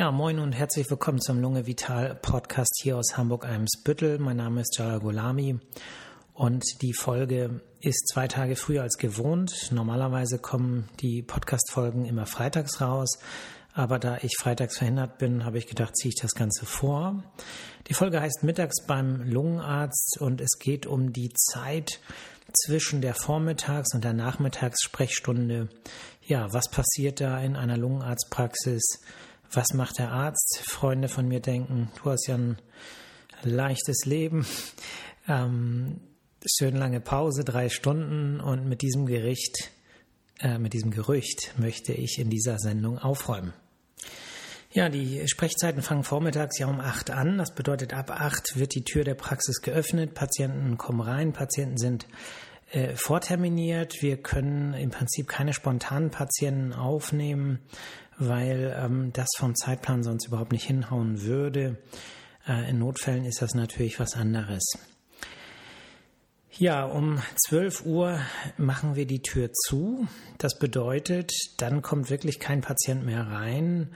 Ja, moin und herzlich willkommen zum Lunge Vital Podcast hier aus Hamburg-Eimsbüttel. Mein Name ist Jalal Golami und die Folge ist zwei Tage früher als gewohnt. Normalerweise kommen die Podcast-Folgen immer freitags raus, aber da ich freitags verhindert bin, habe ich gedacht, ziehe ich das Ganze vor. Die Folge heißt Mittags beim Lungenarzt und es geht um die Zeit zwischen der Vormittags- und der Nachmittagssprechstunde. Ja, was passiert da in einer Lungenarztpraxis? Was macht der Arzt? Freunde von mir denken, du hast ja ein leichtes Leben. Ähm, schön lange Pause, drei Stunden und mit diesem Gericht, äh, mit diesem Gerücht möchte ich in dieser Sendung aufräumen. Ja, die Sprechzeiten fangen vormittags ja um acht an. Das bedeutet, ab acht wird die Tür der Praxis geöffnet. Patienten kommen rein. Patienten sind äh, vorterminiert. Wir können im Prinzip keine spontanen Patienten aufnehmen weil ähm, das vom Zeitplan sonst überhaupt nicht hinhauen würde. Äh, in Notfällen ist das natürlich was anderes. Ja, um 12 Uhr machen wir die Tür zu. Das bedeutet, dann kommt wirklich kein Patient mehr rein.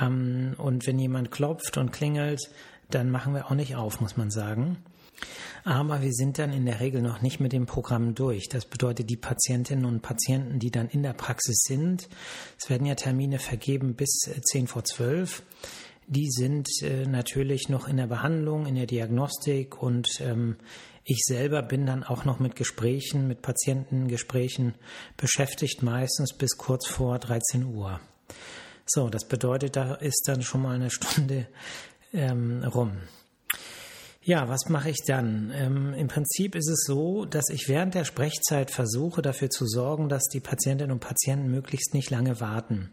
Ähm, und wenn jemand klopft und klingelt, dann machen wir auch nicht auf, muss man sagen. Aber wir sind dann in der Regel noch nicht mit dem Programm durch. Das bedeutet, die Patientinnen und Patienten, die dann in der Praxis sind, es werden ja Termine vergeben bis 10 äh, vor 12, die sind äh, natürlich noch in der Behandlung, in der Diagnostik und ähm, ich selber bin dann auch noch mit Gesprächen, mit Patientengesprächen beschäftigt, meistens bis kurz vor 13 Uhr. So, das bedeutet, da ist dann schon mal eine Stunde ähm, rum. Ja, was mache ich dann? Ähm, Im Prinzip ist es so, dass ich während der Sprechzeit versuche, dafür zu sorgen, dass die Patientinnen und Patienten möglichst nicht lange warten.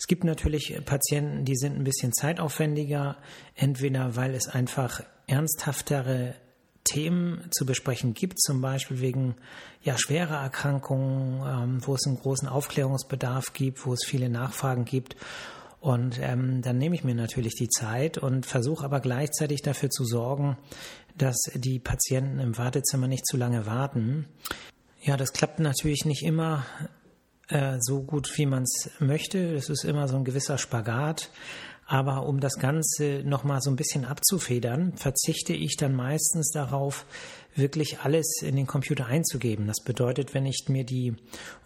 Es gibt natürlich Patienten, die sind ein bisschen zeitaufwendiger, entweder weil es einfach ernsthaftere Themen zu besprechen gibt, zum Beispiel wegen ja, schwerer Erkrankungen, ähm, wo es einen großen Aufklärungsbedarf gibt, wo es viele Nachfragen gibt und ähm, dann nehme ich mir natürlich die Zeit und versuche aber gleichzeitig dafür zu sorgen, dass die Patienten im Wartezimmer nicht zu lange warten. Ja, das klappt natürlich nicht immer äh, so gut, wie man es möchte. Es ist immer so ein gewisser Spagat. Aber um das Ganze nochmal so ein bisschen abzufedern, verzichte ich dann meistens darauf, wirklich alles in den Computer einzugeben. Das bedeutet, wenn ich mir die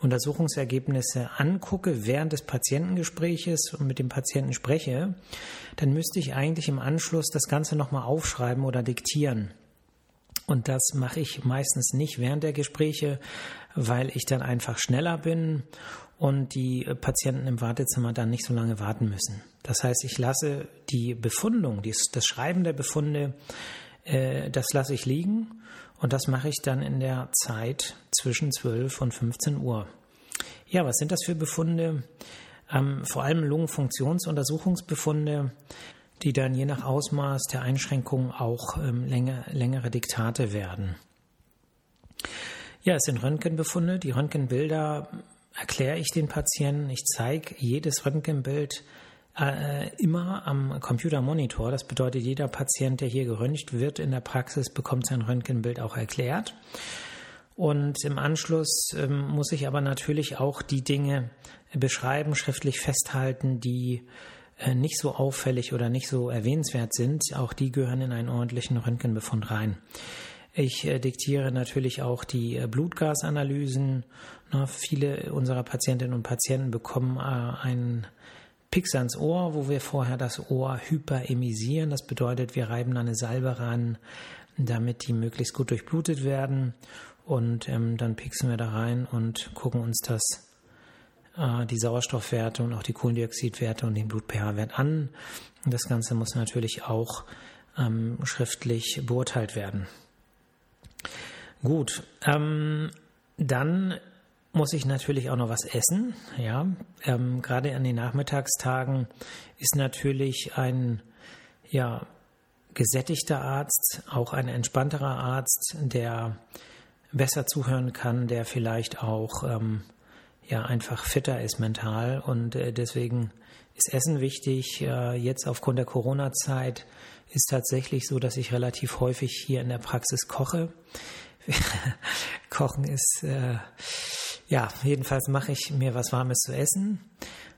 Untersuchungsergebnisse angucke während des Patientengespräches und mit dem Patienten spreche, dann müsste ich eigentlich im Anschluss das Ganze nochmal aufschreiben oder diktieren. Und das mache ich meistens nicht während der Gespräche, weil ich dann einfach schneller bin und die Patienten im Wartezimmer dann nicht so lange warten müssen. Das heißt, ich lasse die Befundung, das Schreiben der Befunde, äh, das lasse ich liegen und das mache ich dann in der Zeit zwischen 12 und 15 Uhr. Ja, was sind das für Befunde? Ähm, vor allem Lungenfunktionsuntersuchungsbefunde, die dann je nach Ausmaß der Einschränkungen auch ähm, länger, längere Diktate werden. Ja, es sind Röntgenbefunde. Die Röntgenbilder erkläre ich den Patienten. Ich zeige jedes Röntgenbild äh, immer am Computermonitor. Das bedeutet, jeder Patient, der hier geröntgt wird in der Praxis, bekommt sein Röntgenbild auch erklärt. Und im Anschluss ähm, muss ich aber natürlich auch die Dinge beschreiben, schriftlich festhalten, die äh, nicht so auffällig oder nicht so erwähnenswert sind. Auch die gehören in einen ordentlichen Röntgenbefund rein. Ich äh, diktiere natürlich auch die äh, Blutgasanalysen. Na, viele unserer Patientinnen und Patienten bekommen äh, einen Pix ans Ohr, wo wir vorher das Ohr hyperemisieren. Das bedeutet, wir reiben eine Salbe ran, damit die möglichst gut durchblutet werden. Und ähm, dann pixen wir da rein und gucken uns das, äh, die Sauerstoffwerte und auch die Kohlendioxidwerte und den Blut-pH-Wert an. Das Ganze muss natürlich auch ähm, schriftlich beurteilt werden. Gut, ähm, dann muss ich natürlich auch noch was essen. Ja, ähm, gerade an den Nachmittagstagen ist natürlich ein ja gesättigter Arzt auch ein entspannterer Arzt, der besser zuhören kann, der vielleicht auch ähm, ja einfach fitter ist mental und äh, deswegen ist Essen wichtig. Äh, jetzt aufgrund der Corona-Zeit ist tatsächlich so, dass ich relativ häufig hier in der Praxis koche. Kochen ist äh, ja, jedenfalls mache ich mir was Warmes zu essen.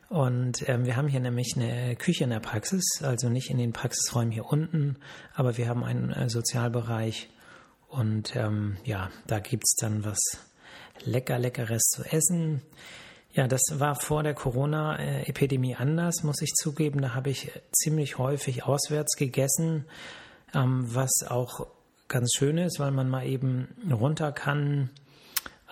Und ähm, wir haben hier nämlich eine Küche in der Praxis, also nicht in den Praxisräumen hier unten, aber wir haben einen äh, Sozialbereich und ähm, ja, da gibt's dann was lecker, leckeres zu essen. Ja, das war vor der Corona-Epidemie anders, muss ich zugeben. Da habe ich ziemlich häufig auswärts gegessen, ähm, was auch ganz schön ist, weil man mal eben runter kann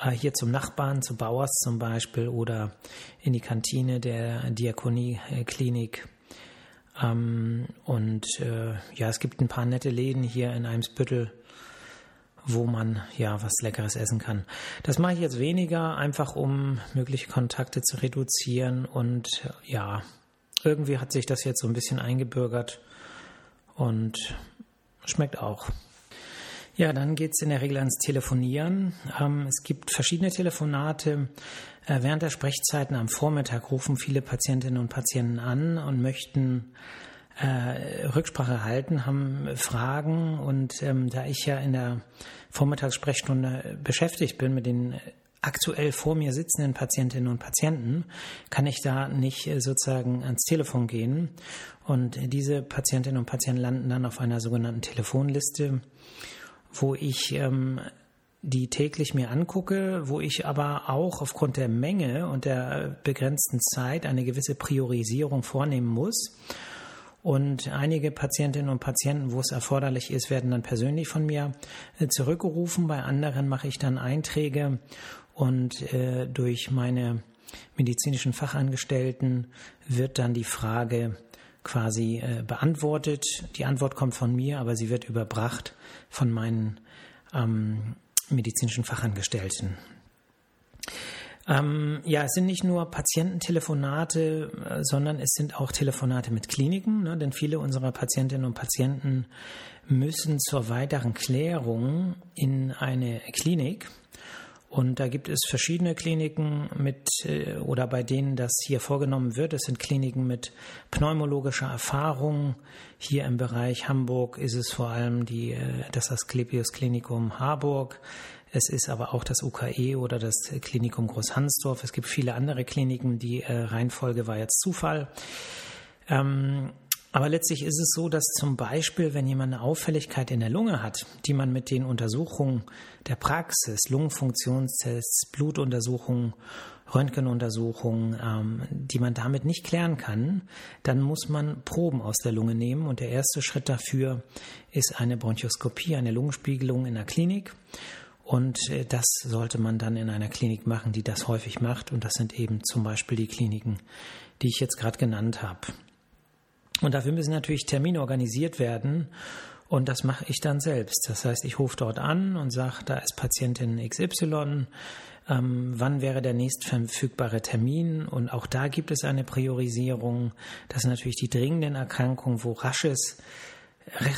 äh, hier zum Nachbarn, zu Bauers zum Beispiel oder in die Kantine der Diakonieklinik. Ähm, und äh, ja, es gibt ein paar nette Läden hier in Eimsbüttel, wo man ja was Leckeres essen kann. Das mache ich jetzt weniger, einfach um mögliche Kontakte zu reduzieren und ja, irgendwie hat sich das jetzt so ein bisschen eingebürgert und schmeckt auch. Ja, dann geht es in der Regel ans Telefonieren. Ähm, es gibt verschiedene Telefonate. Äh, während der Sprechzeiten am Vormittag rufen viele Patientinnen und Patienten an und möchten äh, Rücksprache halten, haben Fragen. Und ähm, da ich ja in der Vormittagssprechstunde beschäftigt bin mit den aktuell vor mir sitzenden Patientinnen und Patienten, kann ich da nicht äh, sozusagen ans Telefon gehen. Und diese Patientinnen und Patienten landen dann auf einer sogenannten Telefonliste wo ich ähm, die täglich mir angucke, wo ich aber auch aufgrund der Menge und der begrenzten Zeit eine gewisse Priorisierung vornehmen muss. Und einige Patientinnen und Patienten, wo es erforderlich ist, werden dann persönlich von mir äh, zurückgerufen. Bei anderen mache ich dann Einträge und äh, durch meine medizinischen Fachangestellten wird dann die Frage quasi äh, beantwortet. Die Antwort kommt von mir, aber sie wird überbracht von meinen ähm, medizinischen Fachangestellten. Ähm, ja, es sind nicht nur Patiententelefonate, äh, sondern es sind auch Telefonate mit Kliniken, ne, denn viele unserer Patientinnen und Patienten müssen zur weiteren Klärung in eine Klinik. Und da gibt es verschiedene Kliniken mit äh, oder bei denen das hier vorgenommen wird. Es sind Kliniken mit pneumologischer Erfahrung. Hier im Bereich Hamburg ist es vor allem die, äh, das Asklepios Klinikum Harburg. Es ist aber auch das UKE oder das Klinikum Großhansdorf. Es gibt viele andere Kliniken. Die äh, Reihenfolge war jetzt Zufall. Ähm, aber letztlich ist es so, dass zum Beispiel, wenn jemand eine Auffälligkeit in der Lunge hat, die man mit den Untersuchungen der Praxis, Lungenfunktionstests, Blutuntersuchungen, Röntgenuntersuchungen, ähm, die man damit nicht klären kann, dann muss man Proben aus der Lunge nehmen. Und der erste Schritt dafür ist eine Bronchoskopie, eine Lungenspiegelung in der Klinik. Und äh, das sollte man dann in einer Klinik machen, die das häufig macht. Und das sind eben zum Beispiel die Kliniken, die ich jetzt gerade genannt habe. Und dafür müssen natürlich Termine organisiert werden. Und das mache ich dann selbst. Das heißt, ich rufe dort an und sage, da ist Patientin XY. Ähm, wann wäre der nächstverfügbare Termin? Und auch da gibt es eine Priorisierung. Das sind natürlich die dringenden Erkrankungen, wo rasches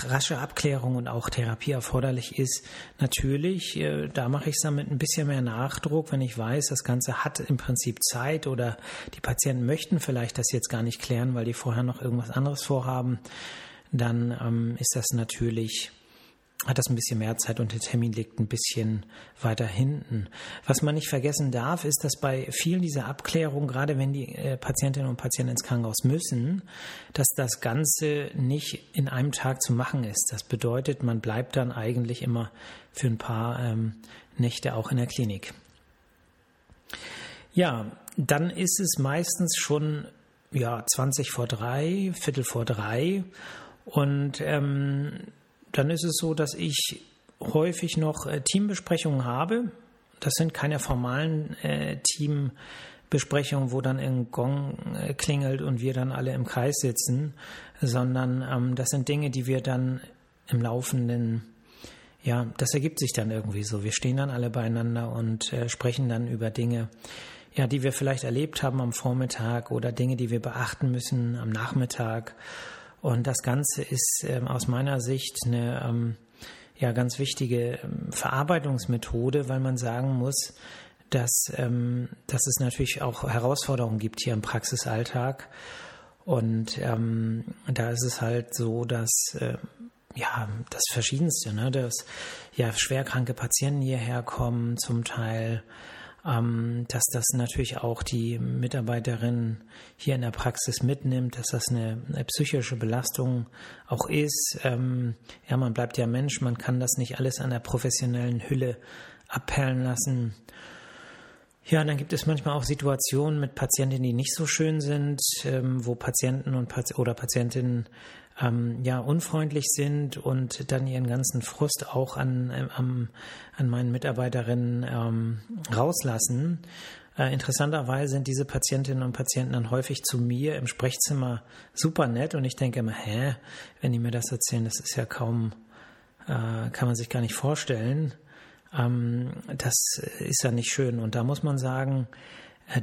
rasche Abklärung und auch Therapie erforderlich ist. Natürlich, äh, da mache ich es dann mit ein bisschen mehr Nachdruck, wenn ich weiß, das Ganze hat im Prinzip Zeit oder die Patienten möchten vielleicht das jetzt gar nicht klären, weil die vorher noch irgendwas anderes vorhaben, dann ähm, ist das natürlich hat das ein bisschen mehr Zeit und der Termin liegt ein bisschen weiter hinten. Was man nicht vergessen darf, ist, dass bei vielen dieser Abklärungen, gerade wenn die äh, Patientinnen und Patienten ins Krankenhaus müssen, dass das Ganze nicht in einem Tag zu machen ist. Das bedeutet, man bleibt dann eigentlich immer für ein paar ähm, Nächte auch in der Klinik. Ja, dann ist es meistens schon ja 20 vor drei, Viertel vor drei und ähm, dann ist es so, dass ich häufig noch äh, Teambesprechungen habe. Das sind keine formalen äh, Teambesprechungen, wo dann ein Gong äh, klingelt und wir dann alle im Kreis sitzen, sondern ähm, das sind Dinge, die wir dann im laufenden ja, das ergibt sich dann irgendwie so. Wir stehen dann alle beieinander und äh, sprechen dann über Dinge, ja, die wir vielleicht erlebt haben am Vormittag oder Dinge, die wir beachten müssen am Nachmittag. Und das Ganze ist ähm, aus meiner Sicht eine ähm, ja, ganz wichtige ähm, Verarbeitungsmethode, weil man sagen muss, dass, ähm, dass es natürlich auch Herausforderungen gibt hier im Praxisalltag. Und ähm, da ist es halt so, dass äh, ja das Verschiedenste, ne, dass ja schwerkranke Patienten hierher kommen, zum Teil ähm, dass das natürlich auch die Mitarbeiterin hier in der Praxis mitnimmt, dass das eine, eine psychische Belastung auch ist. Ähm, ja, man bleibt ja Mensch, man kann das nicht alles an der professionellen Hülle abperlen lassen. Ja, dann gibt es manchmal auch Situationen mit Patientinnen, die nicht so schön sind, ähm, wo Patienten und Pat oder Patientinnen ähm, ja unfreundlich sind und dann ihren ganzen Frust auch an, ähm, an meinen Mitarbeiterinnen ähm, rauslassen. Äh, interessanterweise sind diese Patientinnen und Patienten dann häufig zu mir im Sprechzimmer super nett und ich denke immer, hä, wenn die mir das erzählen, das ist ja kaum, äh, kann man sich gar nicht vorstellen. Ähm, das ist ja nicht schön. Und da muss man sagen,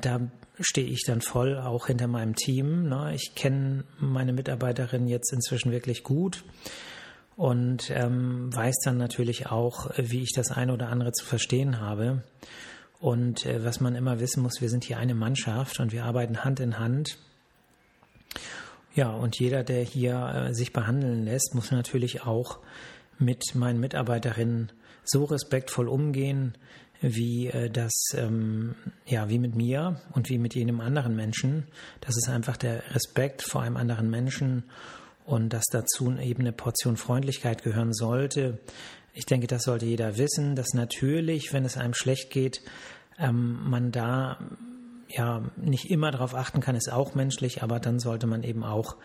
da stehe ich dann voll auch hinter meinem Team. Ne? Ich kenne meine Mitarbeiterin jetzt inzwischen wirklich gut und ähm, weiß dann natürlich auch, wie ich das eine oder andere zu verstehen habe. Und äh, was man immer wissen muss, wir sind hier eine Mannschaft und wir arbeiten Hand in Hand. Ja, und jeder, der hier äh, sich behandeln lässt, muss natürlich auch mit meinen Mitarbeiterinnen so respektvoll umgehen, wie äh, das, ähm, ja, wie mit mir und wie mit jedem anderen Menschen. Das ist einfach der Respekt vor einem anderen Menschen und dass dazu eben eine Portion Freundlichkeit gehören sollte. Ich denke, das sollte jeder wissen, dass natürlich, wenn es einem schlecht geht, ähm, man da ja nicht immer darauf achten kann, ist auch menschlich, aber dann sollte man eben auch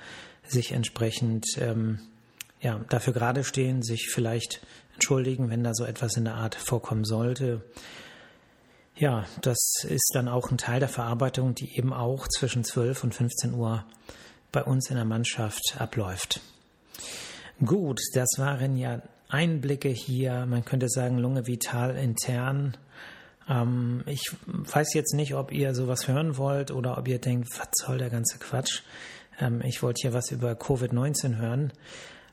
sich entsprechend ähm, ja, dafür gerade stehen, sich vielleicht entschuldigen, wenn da so etwas in der Art vorkommen sollte. Ja, das ist dann auch ein Teil der Verarbeitung, die eben auch zwischen 12 und 15 Uhr bei uns in der Mannschaft abläuft. Gut, das waren ja Einblicke hier, man könnte sagen Lunge Vital intern. Ähm, ich weiß jetzt nicht, ob ihr sowas hören wollt oder ob ihr denkt, was soll der ganze Quatsch. Ähm, ich wollte hier was über Covid-19 hören.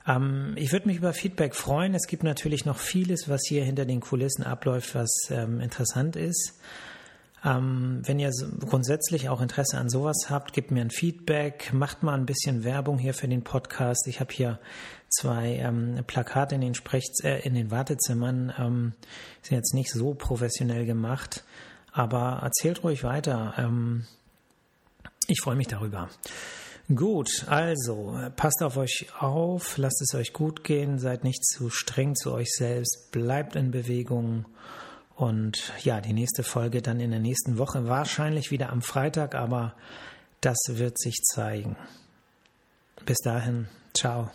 Ähm, ich würde mich über Feedback freuen. Es gibt natürlich noch vieles, was hier hinter den Kulissen abläuft, was ähm, interessant ist. Ähm, wenn ihr grundsätzlich auch Interesse an sowas habt, gebt mir ein Feedback, macht mal ein bisschen Werbung hier für den Podcast. Ich habe hier zwei ähm, Plakate in den, Sprech äh, in den Wartezimmern, ähm, sind jetzt nicht so professionell gemacht, aber erzählt ruhig weiter. Ähm, ich freue mich darüber. Gut, also passt auf euch auf, lasst es euch gut gehen, seid nicht zu streng zu euch selbst, bleibt in Bewegung und ja, die nächste Folge dann in der nächsten Woche, wahrscheinlich wieder am Freitag, aber das wird sich zeigen. Bis dahin, ciao.